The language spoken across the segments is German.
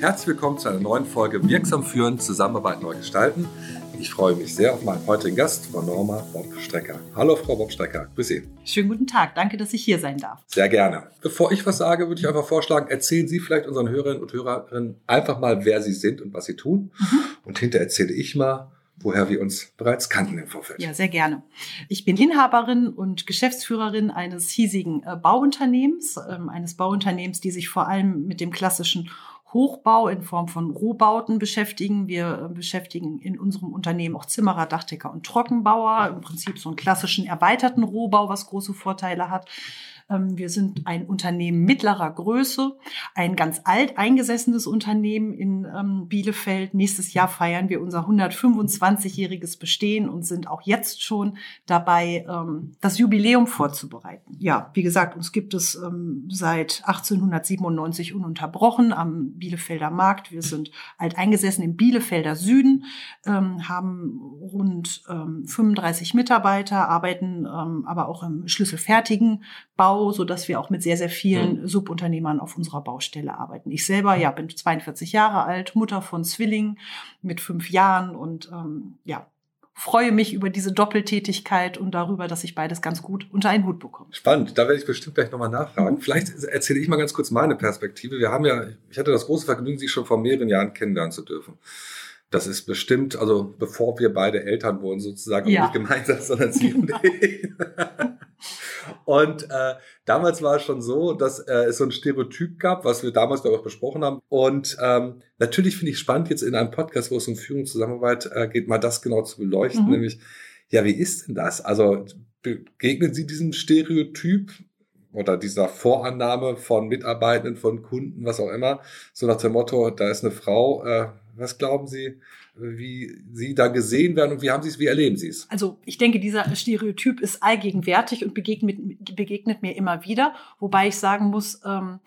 Herzlich willkommen zu einer neuen Folge Wirksam führen, Zusammenarbeit neu gestalten. Ich freue mich sehr auf meinen heutigen Gast, Frau Norma Bob-Strecker. Hallo, Frau Bob-Strecker. Grüß Sie. Schönen guten Tag. Danke, dass ich hier sein darf. Sehr gerne. Bevor ich was sage, würde ich einfach vorschlagen, erzählen Sie vielleicht unseren Hörerinnen und Hörerinnen einfach mal, wer Sie sind und was Sie tun. Mhm. Und hinterher erzähle ich mal, woher wir uns bereits kannten im Vorfeld. Ja, sehr gerne. Ich bin Inhaberin und Geschäftsführerin eines hiesigen äh, Bauunternehmens, ähm, eines Bauunternehmens, die sich vor allem mit dem klassischen Hochbau in Form von Rohbauten beschäftigen. Wir äh, beschäftigen in unserem Unternehmen auch Zimmerer, Dachdecker und Trockenbauer. Im Prinzip so einen klassischen erweiterten Rohbau, was große Vorteile hat. Ähm, wir sind ein Unternehmen mittlerer Größe, ein ganz alt eingesessenes Unternehmen in ähm, Bielefeld. Nächstes Jahr feiern wir unser 125-jähriges Bestehen und sind auch jetzt schon dabei, ähm, das Jubiläum vorzubereiten. Ja, wie gesagt, uns gibt es seit 1897 ununterbrochen am Bielefelder Markt. Wir sind alt eingesessen im Bielefelder Süden, haben rund 35 Mitarbeiter, arbeiten aber auch im schlüsselfertigen Bau, so dass wir auch mit sehr, sehr vielen mhm. Subunternehmern auf unserer Baustelle arbeiten. Ich selber, ja, bin 42 Jahre alt, Mutter von Zwillingen mit fünf Jahren und ähm, ja, freue mich über diese Doppeltätigkeit und darüber, dass ich beides ganz gut unter einen Hut bekomme. Spannend, da werde ich bestimmt gleich nochmal nachfragen. Mhm. Vielleicht erzähle ich mal ganz kurz meine Perspektive. Wir haben ja, ich hatte das große Vergnügen, Sie schon vor mehreren Jahren kennenlernen zu dürfen. Das ist bestimmt, also bevor wir beide Eltern wurden sozusagen, ja. nicht gemeinsam, sondern Sie und ich. Und äh, damals war es schon so, dass äh, es so ein Stereotyp gab, was wir damals auch besprochen haben. Und ähm, natürlich finde ich spannend, jetzt in einem Podcast, wo es um Führungszusammenarbeit äh, geht, mal das genau zu beleuchten, mhm. nämlich, ja, wie ist denn das? Also begegnen Sie diesem Stereotyp oder dieser Vorannahme von Mitarbeitenden, von Kunden, was auch immer, so nach dem Motto, da ist eine Frau, äh, was glauben Sie, wie Sie da gesehen werden und wie haben Sie es, wie erleben Sie es? Also ich denke, dieser Stereotyp ist allgegenwärtig und begegnet, begegnet mir immer wieder, wobei ich sagen muss, ähm,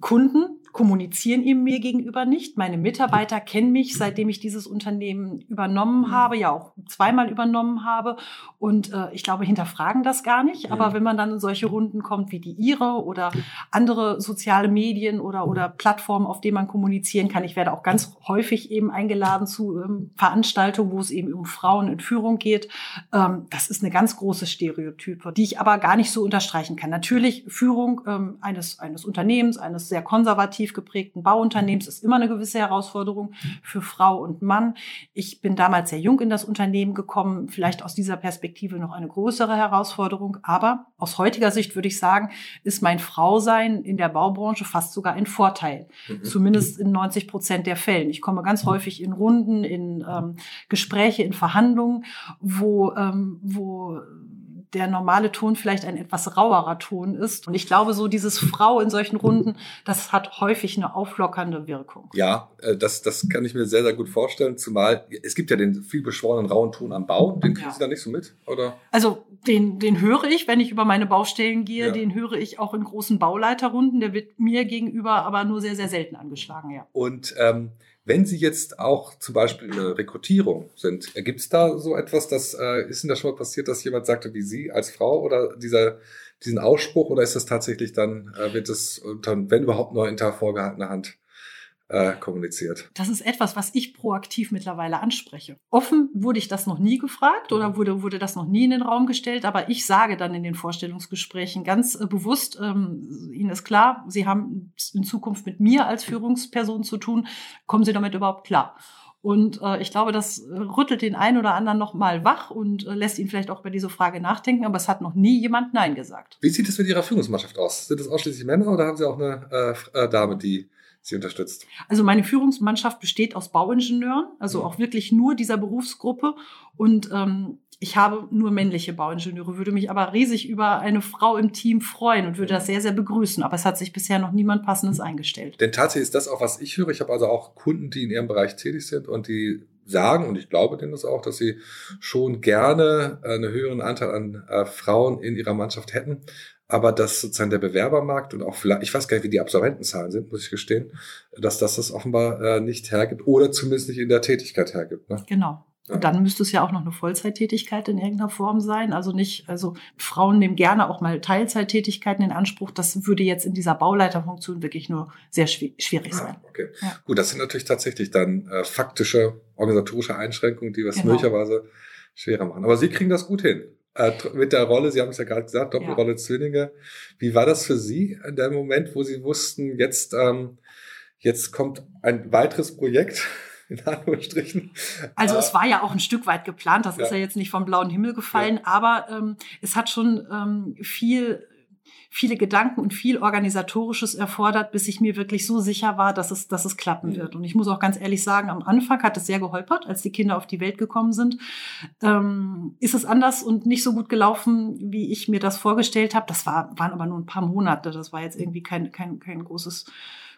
Kunden kommunizieren ihm mir gegenüber nicht. Meine Mitarbeiter kennen mich, seitdem ich dieses Unternehmen übernommen mhm. habe, ja auch zweimal übernommen habe. Und äh, ich glaube, hinterfragen das gar nicht. Aber wenn man dann in solche Runden kommt wie die Ihre oder andere soziale Medien oder, oder Plattformen, auf denen man kommunizieren kann, ich werde auch ganz häufig eben eingeladen zu ähm, Veranstaltungen, wo es eben um Frauen in Führung geht. Ähm, das ist eine ganz große Stereotype, die ich aber gar nicht so unterstreichen kann. Natürlich Führung ähm, eines, eines Unternehmens, eines sehr konservativ geprägten Bauunternehmens ist immer eine gewisse Herausforderung für Frau und Mann. Ich bin damals sehr jung in das Unternehmen gekommen, vielleicht aus dieser Perspektive noch eine größere Herausforderung. Aber aus heutiger Sicht würde ich sagen, ist mein Frausein in der Baubranche fast sogar ein Vorteil. Mhm. Zumindest in 90 Prozent der Fällen. Ich komme ganz häufig in Runden, in ähm, Gespräche, in Verhandlungen, wo, ähm, wo der normale Ton vielleicht ein etwas rauerer Ton ist. Und ich glaube, so dieses Frau in solchen Runden, das hat häufig eine auflockernde Wirkung. Ja, äh, das, das kann ich mir sehr, sehr gut vorstellen. Zumal es gibt ja den viel beschworenen rauen Ton am Bau. Den kriegen ja. Sie da nicht so mit, oder? Also den, den höre ich, wenn ich über meine Baustellen gehe. Ja. Den höre ich auch in großen Bauleiterrunden. Der wird mir gegenüber aber nur sehr, sehr selten angeschlagen, ja. Und ähm, wenn Sie jetzt auch zum Beispiel eine Rekrutierung sind, gibt es da so etwas, das äh, ist Ihnen das schon mal passiert, dass jemand sagte, wie Sie als Frau oder dieser diesen Ausspruch oder ist das tatsächlich dann, äh, wird es wenn überhaupt nur hinter vorgehaltener Hand äh, kommuniziert. Das ist etwas, was ich proaktiv mittlerweile anspreche. Offen wurde ich das noch nie gefragt oder wurde, wurde das noch nie in den Raum gestellt, aber ich sage dann in den Vorstellungsgesprächen ganz äh, bewusst, ähm, Ihnen ist klar, Sie haben in Zukunft mit mir als Führungsperson zu tun, kommen Sie damit überhaupt klar? Und äh, ich glaube, das rüttelt den einen oder anderen noch mal wach und äh, lässt ihn vielleicht auch über diese Frage nachdenken. Aber es hat noch nie jemand Nein gesagt. Wie sieht es mit Ihrer Führungsmannschaft aus? Sind es ausschließlich Männer oder haben Sie auch eine äh, äh Dame, die sie unterstützt? Also meine Führungsmannschaft besteht aus Bauingenieuren, also auch wirklich nur dieser Berufsgruppe. Und ähm, ich habe nur männliche Bauingenieure, würde mich aber riesig über eine Frau im Team freuen und würde das sehr, sehr begrüßen. Aber es hat sich bisher noch niemand Passendes eingestellt. Denn tatsächlich ist das auch, was ich höre. Ich habe also auch Kunden, die in ihrem Bereich tätig sind und die sagen, und ich glaube denen das auch, dass sie schon gerne einen höheren Anteil an äh, Frauen in ihrer Mannschaft hätten aber dass sozusagen der Bewerbermarkt und auch vielleicht, ich weiß gar nicht, wie die Absolventenzahlen sind, muss ich gestehen, dass das das offenbar äh, nicht hergibt oder zumindest nicht in der Tätigkeit hergibt. Ne? Genau. Und dann müsste es ja auch noch eine Vollzeittätigkeit in irgendeiner Form sein. Also nicht, also Frauen nehmen gerne auch mal Teilzeittätigkeiten in Anspruch. Das würde jetzt in dieser Bauleiterfunktion wirklich nur sehr schwierig sein. Ah, okay. Ja. Gut, das sind natürlich tatsächlich dann äh, faktische organisatorische Einschränkungen, die was genau. möglicherweise schwerer machen. Aber Sie kriegen das gut hin. Äh, mit der Rolle, Sie haben es ja gerade gesagt, Doppelrolle ja. Zwillinge. Wie war das für Sie in dem Moment, wo Sie wussten, jetzt, ähm, jetzt kommt ein weiteres Projekt? in Anführungsstrichen. Also es war ja auch ein Stück weit geplant, das ja. ist ja jetzt nicht vom blauen Himmel gefallen, ja. aber ähm, es hat schon ähm, viel viele Gedanken und viel organisatorisches erfordert, bis ich mir wirklich so sicher war, dass es, dass es klappen wird. Und ich muss auch ganz ehrlich sagen, am Anfang hat es sehr geholpert, als die Kinder auf die Welt gekommen sind. Ähm, ist es anders und nicht so gut gelaufen, wie ich mir das vorgestellt habe. Das war, waren aber nur ein paar Monate. Das war jetzt irgendwie kein, kein, kein großes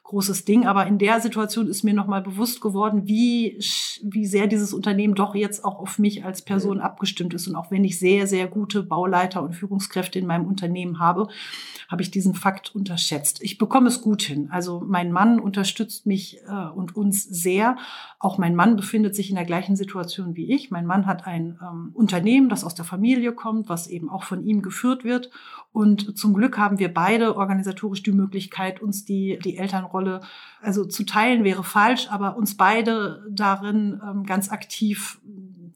großes Ding. Aber in der Situation ist mir nochmal bewusst geworden, wie, wie sehr dieses Unternehmen doch jetzt auch auf mich als Person mhm. abgestimmt ist. Und auch wenn ich sehr, sehr gute Bauleiter und Führungskräfte in meinem Unternehmen habe, habe ich diesen Fakt unterschätzt. Ich bekomme es gut hin. Also mein Mann unterstützt mich äh, und uns sehr. Auch mein Mann befindet sich in der gleichen Situation wie ich. Mein Mann hat ein ähm, Unternehmen, das aus der Familie kommt, was eben auch von ihm geführt wird. Und zum Glück haben wir beide organisatorisch die Möglichkeit, uns die, die Elternrolle, also zu teilen wäre falsch, aber uns beide darin ähm, ganz aktiv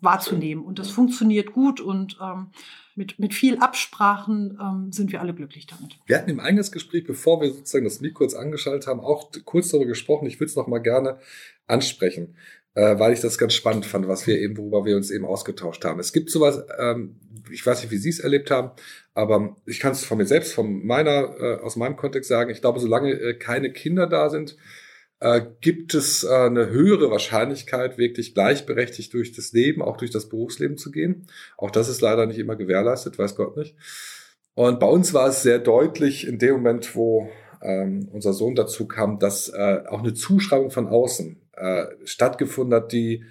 wahrzunehmen. Und das funktioniert gut und ähm, mit, mit viel Absprachen ähm, sind wir alle glücklich damit. Wir hatten im Eingangsgespräch, bevor wir sozusagen das Mikro kurz angeschaltet haben, auch kurz darüber gesprochen. Ich würde es noch mal gerne ansprechen, äh, weil ich das ganz spannend fand, was wir eben, worüber wir uns eben ausgetauscht haben. Es gibt sowas, ähm, ich weiß nicht, wie Sie es erlebt haben, aber ich kann es von mir selbst, von meiner, äh, aus meinem Kontext sagen, ich glaube, solange äh, keine Kinder da sind, äh, gibt es äh, eine höhere Wahrscheinlichkeit, wirklich gleichberechtigt durch das Leben, auch durch das Berufsleben zu gehen. Auch das ist leider nicht immer gewährleistet, weiß Gott nicht. Und bei uns war es sehr deutlich in dem Moment, wo ähm, unser Sohn dazu kam, dass äh, auch eine Zuschreibung von außen äh, stattgefunden hat, die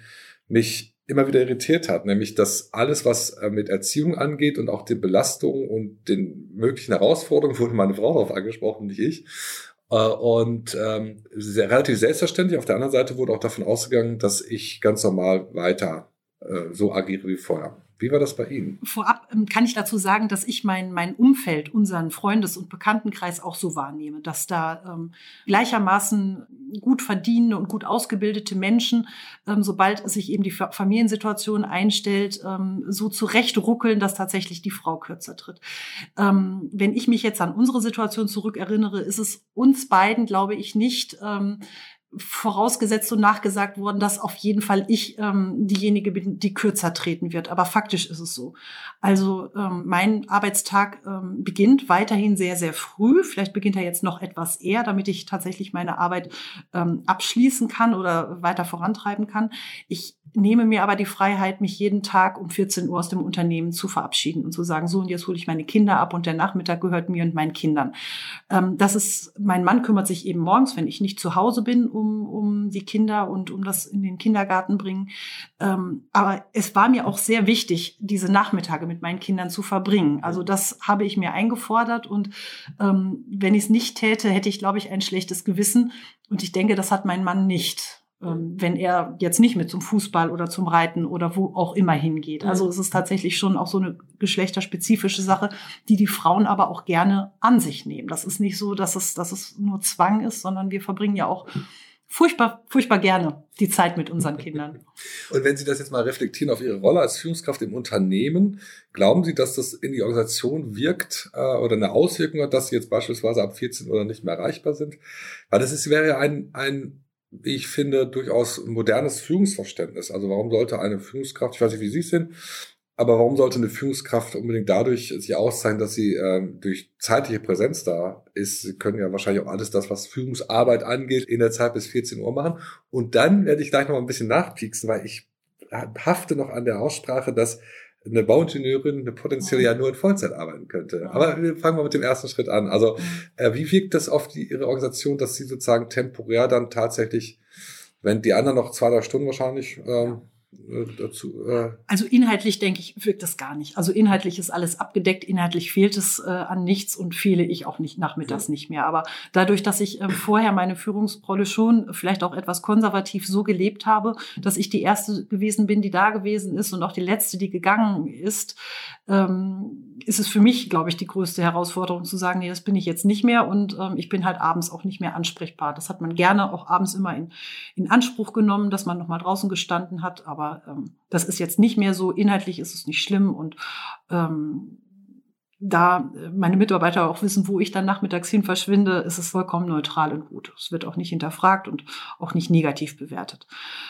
mich immer wieder irritiert hat, nämlich dass alles, was äh, mit Erziehung angeht und auch den Belastungen und den möglichen Herausforderungen, wurde meine Frau darauf angesprochen, nicht ich. Äh, und ähm, sehr, relativ selbstverständlich. Auf der anderen Seite wurde auch davon ausgegangen, dass ich ganz normal weiter äh, so agiere wie vorher. Wie war das bei Ihnen? Vorab ähm, kann ich dazu sagen, dass ich mein, mein Umfeld, unseren Freundes- und Bekanntenkreis auch so wahrnehme, dass da ähm, gleichermaßen gut verdienende und gut ausgebildete Menschen, ähm, sobald sich eben die Familiensituation einstellt, ähm, so zurechtruckeln, dass tatsächlich die Frau kürzer tritt. Ähm, wenn ich mich jetzt an unsere Situation zurückerinnere, ist es uns beiden, glaube ich, nicht ähm, vorausgesetzt und nachgesagt worden, dass auf jeden Fall ich ähm, diejenige bin, die kürzer treten wird. Aber faktisch ist es so. Also ähm, mein Arbeitstag ähm, beginnt weiterhin sehr, sehr früh. Vielleicht beginnt er jetzt noch etwas eher, damit ich tatsächlich meine Arbeit ähm, abschließen kann oder weiter vorantreiben kann. Ich nehme mir aber die Freiheit, mich jeden Tag um 14 Uhr aus dem Unternehmen zu verabschieden und zu sagen, so und jetzt hole ich meine Kinder ab und der Nachmittag gehört mir und meinen Kindern. Ähm, das ist, mein Mann kümmert sich eben morgens, wenn ich nicht zu Hause bin, um, um die Kinder und um das in den Kindergarten bringen. Ähm, aber es war mir auch sehr wichtig, diese Nachmittage mit meinen Kindern zu verbringen. Also das habe ich mir eingefordert und ähm, wenn ich es nicht täte, hätte ich, glaube ich, ein schlechtes Gewissen. Und ich denke, das hat mein Mann nicht ähm, wenn er jetzt nicht mit zum Fußball oder zum Reiten oder wo auch immer hingeht. Also es ist tatsächlich schon auch so eine geschlechterspezifische Sache, die die Frauen aber auch gerne an sich nehmen. Das ist nicht so, dass es, dass es nur Zwang ist, sondern wir verbringen ja auch furchtbar, furchtbar gerne die Zeit mit unseren Kindern. Und wenn Sie das jetzt mal reflektieren auf Ihre Rolle als Führungskraft im Unternehmen, glauben Sie, dass das in die Organisation wirkt äh, oder eine Auswirkung hat, dass Sie jetzt beispielsweise ab 14 oder nicht mehr erreichbar sind? Weil das ist, wäre ja ein, ein wie ich finde, durchaus modernes Führungsverständnis. Also warum sollte eine Führungskraft, ich weiß nicht, wie Sie es sind, aber warum sollte eine Führungskraft unbedingt dadurch sich auszeichnen, dass sie äh, durch zeitliche Präsenz da ist? Sie können ja wahrscheinlich auch alles das, was Führungsarbeit angeht, in der Zeit bis 14 Uhr machen. Und dann werde ich gleich noch mal ein bisschen nachpieksen, weil ich hafte noch an der Aussprache, dass eine Bauingenieurin eine potenziell ja nur in Vollzeit arbeiten könnte. Aber wir fangen mal mit dem ersten Schritt an. Also äh, wie wirkt das auf die, Ihre Organisation, dass Sie sozusagen temporär dann tatsächlich, wenn die anderen noch zwei, drei Stunden wahrscheinlich ähm, äh, dazu? Äh also inhaltlich denke ich, wirkt das gar nicht. Also inhaltlich ist alles abgedeckt, inhaltlich fehlt es äh, an nichts und fehle ich auch nicht nachmittags ja. nicht mehr. Aber dadurch, dass ich äh, vorher meine Führungsrolle schon vielleicht auch etwas konservativ so gelebt habe, dass ich die erste gewesen bin, die da gewesen ist und auch die letzte, die gegangen ist, ähm, ist es für mich, glaube ich, die größte Herausforderung zu sagen, nee, das bin ich jetzt nicht mehr und ähm, ich bin halt abends auch nicht mehr ansprechbar. Das hat man gerne auch abends immer in, in Anspruch genommen, dass man noch mal draußen gestanden hat, aber ähm, das ist jetzt nicht mehr so. Inhaltlich ist es nicht schlimm und ähm, da meine Mitarbeiter auch wissen, wo ich dann nachmittags hin verschwinde, ist es vollkommen neutral und gut. Es wird auch nicht hinterfragt und auch nicht negativ bewertet.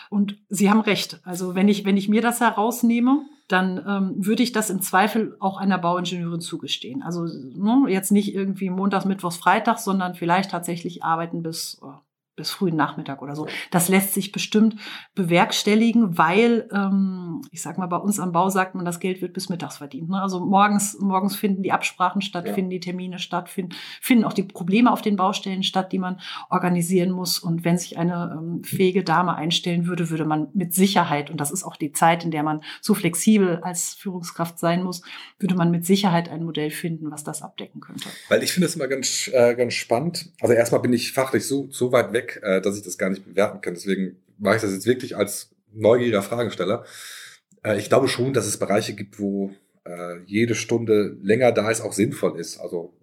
Und Sie haben recht. Also wenn ich, wenn ich mir das herausnehme, dann ähm, würde ich das im Zweifel auch einer Bauingenieurin zugestehen. Also ne, jetzt nicht irgendwie montags, mittwochs, freitags, sondern vielleicht tatsächlich arbeiten bis äh, bis frühen Nachmittag oder so. Das lässt sich bestimmt bewerkstelligen, weil, ähm, ich sag mal, bei uns am Bau sagt man, das Geld wird bis mittags verdient. Ne? Also morgens, morgens finden die Absprachen statt, ja. finden die Termine statt, finden, finden auch die Probleme auf den Baustellen statt, die man organisieren muss. Und wenn sich eine ähm, fähige Dame einstellen würde, würde man mit Sicherheit, und das ist auch die Zeit, in der man so flexibel als Führungskraft sein muss, würde man mit Sicherheit ein Modell finden, was das abdecken könnte. Weil ich finde es immer ganz, äh, ganz spannend. Also erstmal bin ich fachlich so, so weit weg, weg, äh, dass ich das gar nicht bewerten kann. Deswegen mache ich das jetzt wirklich als neugieriger Fragensteller. Äh, ich glaube schon, dass es Bereiche gibt, wo äh, jede Stunde länger da ist, auch sinnvoll ist. Also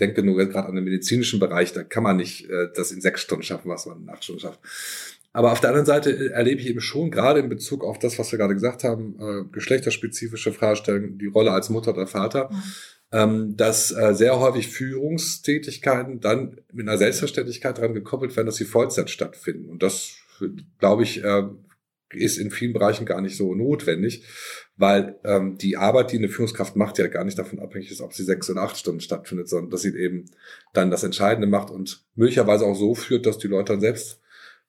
denke nur gerade an den medizinischen Bereich, da kann man nicht äh, das in sechs Stunden schaffen, was man in acht Stunden schafft. Aber auf der anderen Seite äh, erlebe ich eben schon, gerade in Bezug auf das, was wir gerade gesagt haben, äh, geschlechterspezifische Fragestellungen, die Rolle als Mutter oder Vater, mhm ähm, dass äh, sehr häufig Führungstätigkeiten dann mit einer Selbstverständlichkeit daran gekoppelt werden, dass sie Vollzeit stattfinden. Und das, glaube ich, äh, ist in vielen Bereichen gar nicht so notwendig, weil ähm, die Arbeit, die eine Führungskraft macht, ja gar nicht davon abhängig ist, ob sie sechs oder acht Stunden stattfindet, sondern dass sie eben dann das Entscheidende macht und möglicherweise auch so führt, dass die Leute dann selbst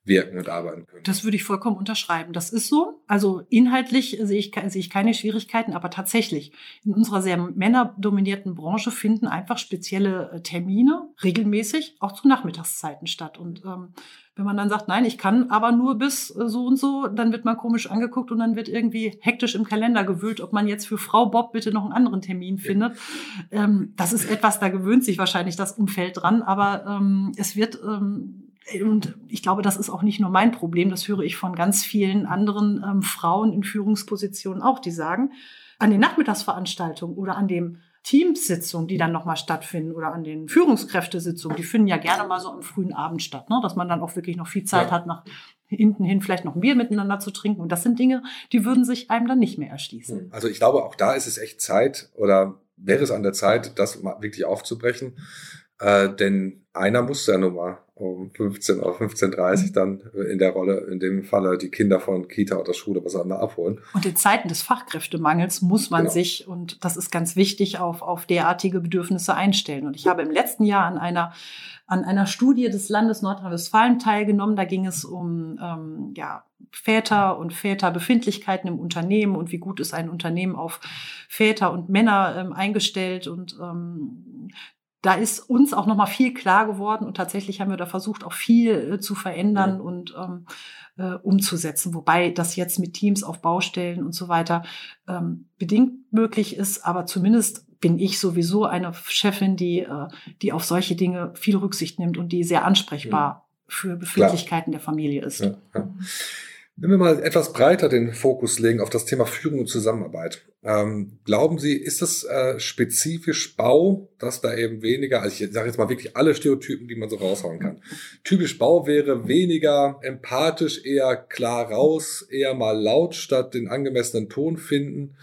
wirken und arbeiten können. Das würde ich vollkommen unterschreiben. Das ist so. Also inhaltlich sehe ich, sehe ich keine Schwierigkeiten, aber tatsächlich in unserer sehr männerdominierten Branche finden einfach spezielle äh, Termine regelmäßig auch zu Nachmittagszeiten statt. Und ähm, wenn man dann sagt, nein, ich kann aber nur bis äh, so und so, dann wird man komisch angeguckt und dann wird irgendwie hektisch im Kalender gewühlt, ob man jetzt für Frau Bob bitte noch einen anderen Termin findet. Ähm, das ist etwas, da gewöhnt sich wahrscheinlich das Umfeld dran, aber ähm, es wird ähm, und ich glaube, das ist auch nicht nur mein Problem, das höre ich von ganz vielen anderen ähm, Frauen in Führungspositionen auch, die sagen, an den Nachmittagsveranstaltungen oder an dem Teamsitzungen, die dann nochmal stattfinden oder an den Führungskräftesitzungen, die finden ja gerne mal so am frühen Abend statt, ne? dass man dann auch wirklich noch viel Zeit ja. hat, nach hinten hin vielleicht noch ein Bier miteinander zu trinken. Und das sind Dinge, die würden sich einem dann nicht mehr erschließen. Also ich glaube, auch da ist es echt Zeit oder wäre es an der Zeit, das wirklich aufzubrechen. Äh, denn einer muss ja nun mal um 15 oder 15.30 Uhr dann in der Rolle, in dem Falle die Kinder von Kita oder Schule, was auch immer abholen. Und in Zeiten des Fachkräftemangels muss man genau. sich, und das ist ganz wichtig, auf, auf derartige Bedürfnisse einstellen. Und ich habe im letzten Jahr an einer, an einer Studie des Landes Nordrhein-Westfalen teilgenommen. Da ging es um ähm, ja, Väter und Väterbefindlichkeiten im Unternehmen und wie gut ist ein Unternehmen auf Väter und Männer ähm, eingestellt und ähm, da ist uns auch noch mal viel klar geworden und tatsächlich haben wir da versucht, auch viel äh, zu verändern ja. und ähm, äh, umzusetzen, wobei das jetzt mit Teams auf Baustellen und so weiter ähm, bedingt möglich ist, aber zumindest bin ich sowieso eine Chefin, die, äh, die auf solche Dinge viel Rücksicht nimmt und die sehr ansprechbar ja. für Befindlichkeiten Klar. der Familie ist. Ja, wenn wir mal etwas breiter den Fokus legen auf das Thema Führung und Zusammenarbeit. Ähm, glauben Sie, ist das äh, spezifisch Bau, dass da eben weniger, also ich sage jetzt mal wirklich alle Stereotypen, die man so raushauen kann. Typisch Bau wäre weniger empathisch, eher klar raus, eher mal laut statt den angemessenen Ton finden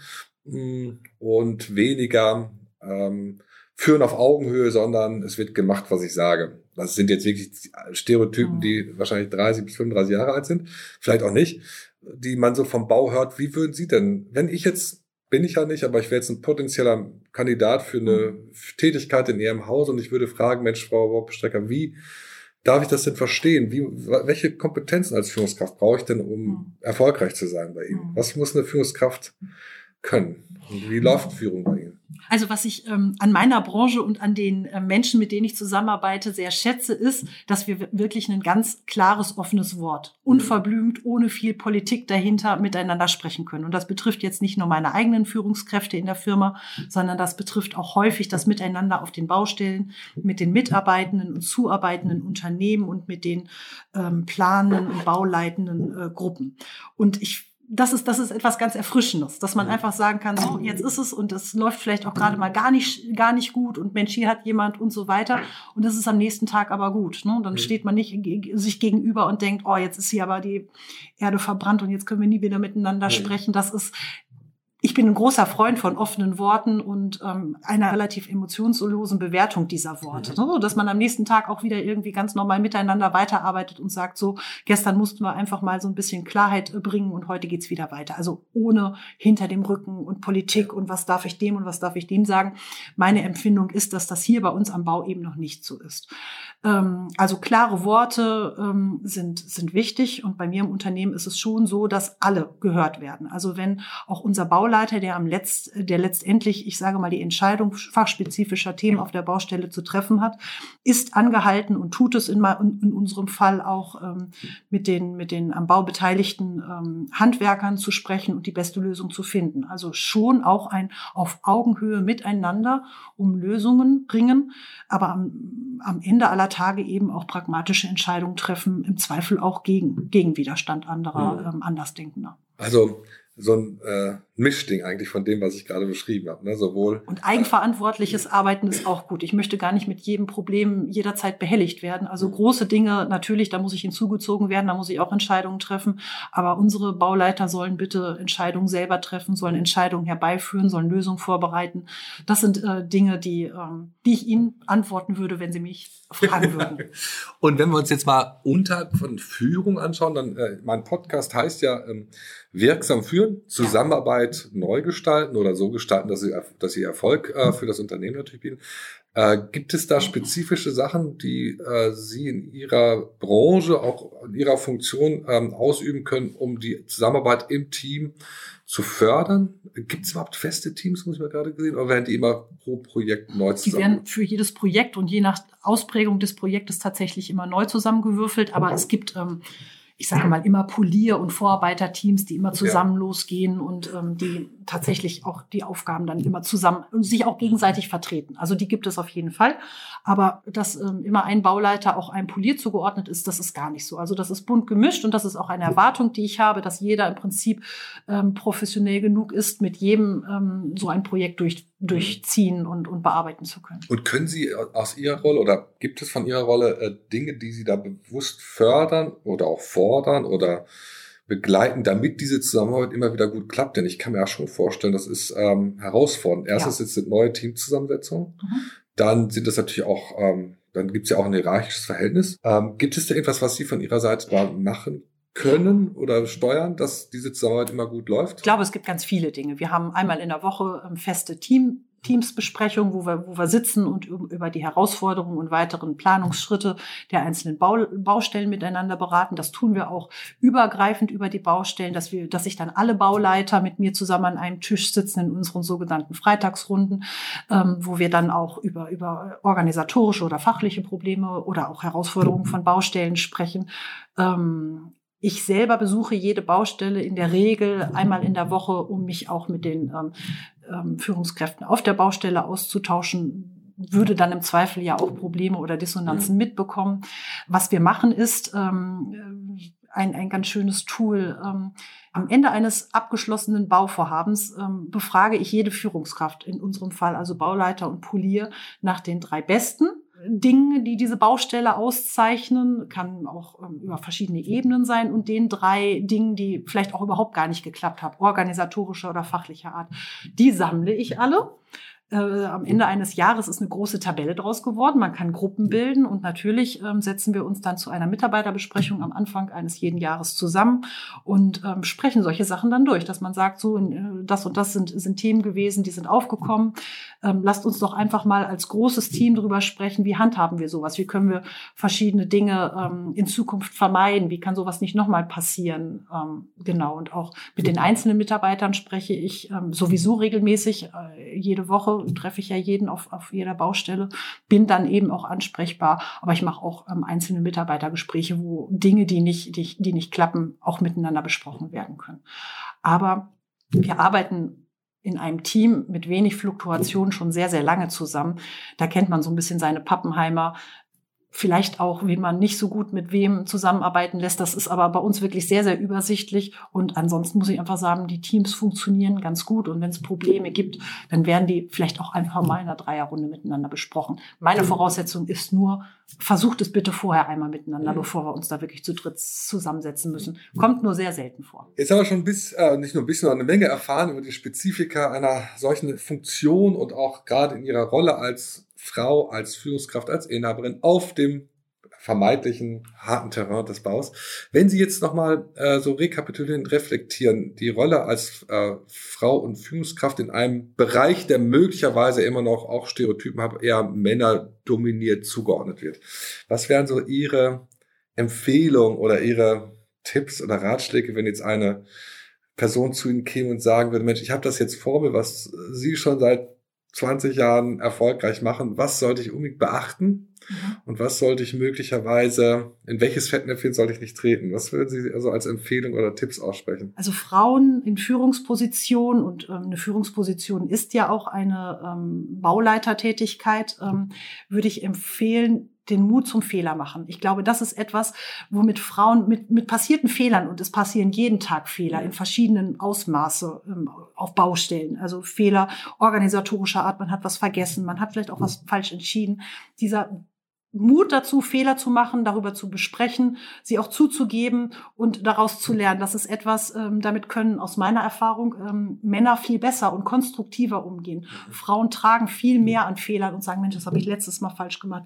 mm, und weniger ähm, führen auf Augenhöhe, sondern es wird gemacht, was ich sage. Das sind jetzt wirklich Stereotypen, die mhm. wahrscheinlich 30 bis 35 Jahre alt sind, vielleicht auch nicht, die man so vom Bau hört. Wie würden Sie denn, wenn ich jetzt, bin ich ja nicht, aber ich wäre jetzt ein potenzieller Kandidat für eine mhm. Tätigkeit in Ihrem Haus und ich würde fragen, Mensch, Frau Wortbestrecker, wie darf ich das denn verstehen? Wie, welche Kompetenzen als Führungskraft brauche ich denn, um mhm. erfolgreich zu sein bei Ihnen? Was muss eine Führungskraft können? Und wie läuft Führung bei Ihnen? Also was ich ähm, an meiner Branche und an den äh, Menschen, mit denen ich zusammenarbeite, sehr schätze, ist, dass wir wirklich ein ganz klares, offenes Wort, unverblümt, ohne viel Politik dahinter miteinander sprechen können. Und das betrifft jetzt nicht nur meine eigenen Führungskräfte in der Firma, sondern das betrifft auch häufig das Miteinander auf den Baustellen, mit den Mitarbeitenden und zuarbeitenden Unternehmen und mit den ähm, planenden und bauleitenden äh, Gruppen. Und ich das ist, das ist etwas ganz Erfrischendes, dass man einfach sagen kann, so, jetzt ist es und es läuft vielleicht auch gerade mal gar nicht, gar nicht gut und Mensch, hier hat jemand und so weiter. Und das ist am nächsten Tag aber gut. Ne? Dann steht man nicht sich gegenüber und denkt, oh, jetzt ist hier aber die Erde verbrannt und jetzt können wir nie wieder miteinander sprechen. Das ist, ich bin ein großer Freund von offenen Worten und ähm, einer relativ emotionslosen Bewertung dieser Worte, ne? dass man am nächsten Tag auch wieder irgendwie ganz normal miteinander weiterarbeitet und sagt, so, gestern mussten wir einfach mal so ein bisschen Klarheit äh, bringen und heute geht's wieder weiter. Also ohne hinter dem Rücken und Politik und was darf ich dem und was darf ich dem sagen. Meine Empfindung ist, dass das hier bei uns am Bau eben noch nicht so ist. Ähm, also klare Worte ähm, sind, sind wichtig und bei mir im Unternehmen ist es schon so, dass alle gehört werden. Also wenn auch unser Bauleiter, der am Letzt, der letztendlich, ich sage mal, die Entscheidung fachspezifischer Themen auf der Baustelle zu treffen hat, ist angehalten und tut es in, in unserem Fall auch ähm, mit den, mit den am Bau beteiligten ähm, Handwerkern zu sprechen und die beste Lösung zu finden. Also schon auch ein auf Augenhöhe miteinander um Lösungen bringen, aber am, am Ende aller Tage eben auch pragmatische Entscheidungen treffen, im Zweifel auch gegen, gegen Widerstand anderer, ähm, Andersdenkender. Also so ein äh, Mischding eigentlich von dem, was ich gerade beschrieben habe. Ne? Sowohl und eigenverantwortliches Arbeiten ist auch gut. Ich möchte gar nicht mit jedem Problem jederzeit behelligt werden. Also große Dinge, natürlich, da muss ich hinzugezogen werden, da muss ich auch Entscheidungen treffen. Aber unsere Bauleiter sollen bitte Entscheidungen selber treffen, sollen Entscheidungen herbeiführen, sollen Lösungen vorbereiten. Das sind äh, Dinge, die, ähm, die ich Ihnen antworten würde, wenn Sie mich fragen würden. und wenn wir uns jetzt mal unter von Führung anschauen, dann äh, mein Podcast heißt ja ähm, wirksam führen, Zusammenarbeit Arbeit neu gestalten oder so gestalten, dass sie, dass sie Erfolg äh, für das Unternehmen natürlich bieten. Äh, gibt es da spezifische Sachen, die äh, Sie in Ihrer Branche, auch in Ihrer Funktion ähm, ausüben können, um die Zusammenarbeit im Team zu fördern? Gibt es überhaupt feste Teams, muss ich mal gerade gesehen, oder werden die immer pro Projekt neu zusammen? Die werden für jedes Projekt und je nach Ausprägung des Projektes tatsächlich immer neu zusammengewürfelt, aber es gibt ähm, ich sage mal, immer Polier- und Vorarbeiterteams, die immer zusammen ja. losgehen und ähm, die tatsächlich auch die Aufgaben dann immer zusammen und sich auch gegenseitig vertreten. Also die gibt es auf jeden Fall. Aber dass ähm, immer ein Bauleiter auch einem Polier zugeordnet ist, das ist gar nicht so. Also das ist bunt gemischt und das ist auch eine Erwartung, die ich habe, dass jeder im Prinzip ähm, professionell genug ist, mit jedem ähm, so ein Projekt durch, durchziehen und, und bearbeiten zu können. Und können Sie aus Ihrer Rolle oder gibt es von Ihrer Rolle äh, Dinge, die Sie da bewusst fördern oder auch fordern oder begleiten, damit diese Zusammenarbeit immer wieder gut klappt. Denn ich kann mir auch schon vorstellen, das ist ähm, herausfordernd. Erstens ja. ist es neue Teamzusammensetzung. Mhm. Dann sind das natürlich auch, ähm, dann gibt es ja auch ein hierarchisches Verhältnis. Ähm, gibt es da irgendwas, was Sie von Ihrer Seite machen können oder steuern, dass diese Zusammenarbeit immer gut läuft? Ich glaube, es gibt ganz viele Dinge. Wir haben einmal in der Woche ähm, feste Team Teamsbesprechung, wo wir, wo wir sitzen und über die Herausforderungen und weiteren Planungsschritte der einzelnen Bau, Baustellen miteinander beraten. Das tun wir auch übergreifend über die Baustellen, dass wir, dass sich dann alle Bauleiter mit mir zusammen an einem Tisch sitzen in unseren sogenannten Freitagsrunden, ähm, wo wir dann auch über, über organisatorische oder fachliche Probleme oder auch Herausforderungen von Baustellen sprechen. Ähm, ich selber besuche jede Baustelle in der Regel einmal in der Woche, um mich auch mit den ähm, ähm, Führungskräften auf der Baustelle auszutauschen, würde dann im Zweifel ja auch Probleme oder Dissonanzen mitbekommen. Was wir machen ist ähm, ein, ein ganz schönes Tool. Ähm, am Ende eines abgeschlossenen Bauvorhabens ähm, befrage ich jede Führungskraft, in unserem Fall also Bauleiter und Polier, nach den drei besten Dinge, die diese Baustelle auszeichnen, kann auch ähm, über verschiedene Ebenen sein. Und den drei Dingen, die vielleicht auch überhaupt gar nicht geklappt haben, organisatorischer oder fachlicher Art, die sammle ich alle äh, am Ende eines Jahres ist eine große Tabelle draus geworden. Man kann Gruppen bilden und natürlich ähm, setzen wir uns dann zu einer Mitarbeiterbesprechung am Anfang eines jeden Jahres zusammen und ähm, sprechen solche Sachen dann durch, dass man sagt, so äh, das und das sind, sind Themen gewesen, die sind aufgekommen. Ähm, lasst uns doch einfach mal als großes Team drüber sprechen, wie handhaben wir sowas, wie können wir verschiedene Dinge ähm, in Zukunft vermeiden, wie kann sowas nicht nochmal passieren. Ähm, genau, und auch mit den einzelnen Mitarbeitern spreche ich ähm, sowieso regelmäßig. Äh, jede Woche treffe ich ja jeden auf, auf jeder Baustelle, bin dann eben auch ansprechbar. Aber ich mache auch ähm, einzelne Mitarbeitergespräche, wo Dinge, die nicht, die, die nicht klappen, auch miteinander besprochen werden können. Aber wir arbeiten in einem Team mit wenig Fluktuation schon sehr, sehr lange zusammen. Da kennt man so ein bisschen seine Pappenheimer, vielleicht auch, wie man nicht so gut mit wem zusammenarbeiten lässt. Das ist aber bei uns wirklich sehr, sehr übersichtlich. Und ansonsten muss ich einfach sagen, die Teams funktionieren ganz gut. Und wenn es Probleme gibt, dann werden die vielleicht auch einfach mal in einer Dreierrunde miteinander besprochen. Meine Voraussetzung ist nur, versucht es bitte vorher einmal miteinander, bevor wir uns da wirklich zu dritt zusammensetzen müssen. Kommt nur sehr selten vor. Jetzt haben wir schon bis, äh, nicht nur ein bisschen, sondern eine Menge erfahren über die Spezifika einer solchen Funktion und auch gerade in ihrer Rolle als Frau als Führungskraft, als Inhaberin auf dem vermeintlichen harten Terrain des Baus. Wenn Sie jetzt nochmal äh, so rekapitulieren, reflektieren, die Rolle als äh, Frau und Führungskraft in einem Bereich, der möglicherweise immer noch auch Stereotypen hat, eher Männer dominiert zugeordnet wird. Was wären so Ihre Empfehlungen oder Ihre Tipps oder Ratschläge, wenn jetzt eine Person zu Ihnen käme und sagen würde, Mensch, ich habe das jetzt vor mir, was Sie schon seit 20 Jahren erfolgreich machen, was sollte ich unbedingt beachten mhm. und was sollte ich möglicherweise, in welches Fettnäpfchen sollte ich nicht treten? Was würden Sie also als Empfehlung oder Tipps aussprechen? Also Frauen in Führungspositionen und ähm, eine Führungsposition ist ja auch eine ähm, Bauleitertätigkeit, ähm, würde ich empfehlen, den Mut zum Fehler machen. Ich glaube, das ist etwas, womit Frauen mit, mit passierten Fehlern, und es passieren jeden Tag Fehler in verschiedenen Ausmaße ähm, auf Baustellen, also Fehler organisatorischer Art, man hat was vergessen, man hat vielleicht auch was falsch entschieden. Dieser Mut dazu, Fehler zu machen, darüber zu besprechen, sie auch zuzugeben und daraus zu lernen. Das ist etwas, ähm, damit können aus meiner Erfahrung ähm, Männer viel besser und konstruktiver umgehen. Mhm. Frauen tragen viel mehr an Fehlern und sagen, Mensch, das habe ich letztes Mal falsch gemacht.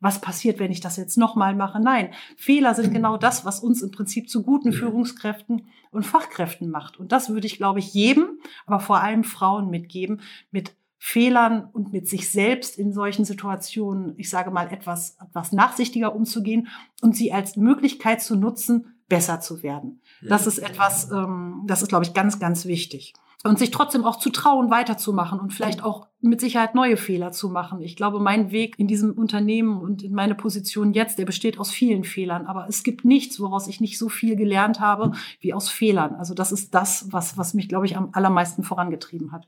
Was passiert, wenn ich das jetzt nochmal mache? Nein, Fehler sind genau das, was uns im Prinzip zu guten Führungskräften und Fachkräften macht. Und das würde ich, glaube ich, jedem, aber vor allem Frauen mitgeben, mit Fehlern und mit sich selbst in solchen Situationen, ich sage mal, etwas, etwas nachsichtiger umzugehen und sie als Möglichkeit zu nutzen, besser zu werden. Das ist etwas, ähm, das ist, glaube ich, ganz, ganz wichtig. Und sich trotzdem auch zu trauen, weiterzumachen und vielleicht auch mit Sicherheit neue Fehler zu machen. Ich glaube, mein Weg in diesem Unternehmen und in meine Position jetzt, der besteht aus vielen Fehlern. Aber es gibt nichts, woraus ich nicht so viel gelernt habe wie aus Fehlern. Also das ist das, was, was mich, glaube ich, am allermeisten vorangetrieben hat.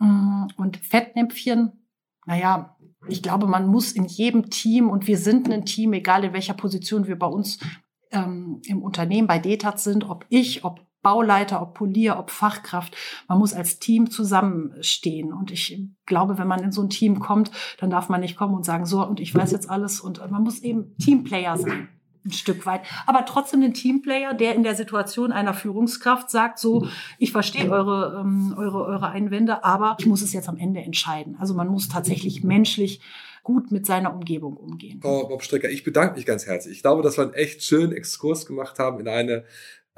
Mm, und Fettnäpfchen, naja, ich glaube, man muss in jedem Team, und wir sind ein Team, egal in welcher Position wir bei uns ähm, im Unternehmen bei DETAT sind, ob ich, ob Bauleiter, ob Polier, ob Fachkraft. Man muss als Team zusammenstehen. Und ich glaube, wenn man in so ein Team kommt, dann darf man nicht kommen und sagen, so, und ich weiß jetzt alles. Und man muss eben Teamplayer sein ein Stück weit. Aber trotzdem den Teamplayer, der in der Situation einer Führungskraft sagt, so, ich verstehe eure, ähm, eure, eure Einwände, aber ich muss es jetzt am Ende entscheiden. Also man muss tatsächlich menschlich gut mit seiner Umgebung umgehen. Frau Bob Strecker, ich bedanke mich ganz herzlich. Ich glaube, dass wir einen echt schönen Exkurs gemacht haben in eine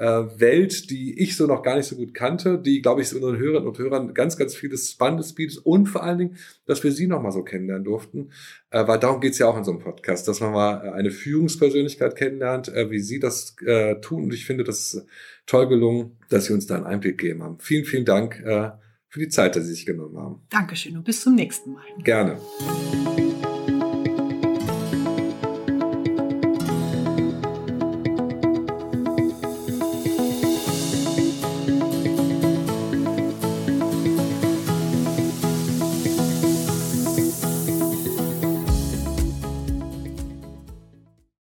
Welt, die ich so noch gar nicht so gut kannte, die, glaube ich, unseren Hörerinnen und Hörern ganz, ganz vieles Spannendes bietet und vor allen Dingen, dass wir sie noch mal so kennenlernen durften, äh, weil darum geht's ja auch in so einem Podcast, dass man mal äh, eine Führungspersönlichkeit kennenlernt, äh, wie sie das äh, tun und ich finde, das ist toll gelungen, dass sie uns da einen Einblick gegeben haben. Vielen, vielen Dank äh, für die Zeit, dass Sie sich genommen haben. Dankeschön und bis zum nächsten Mal. Gerne.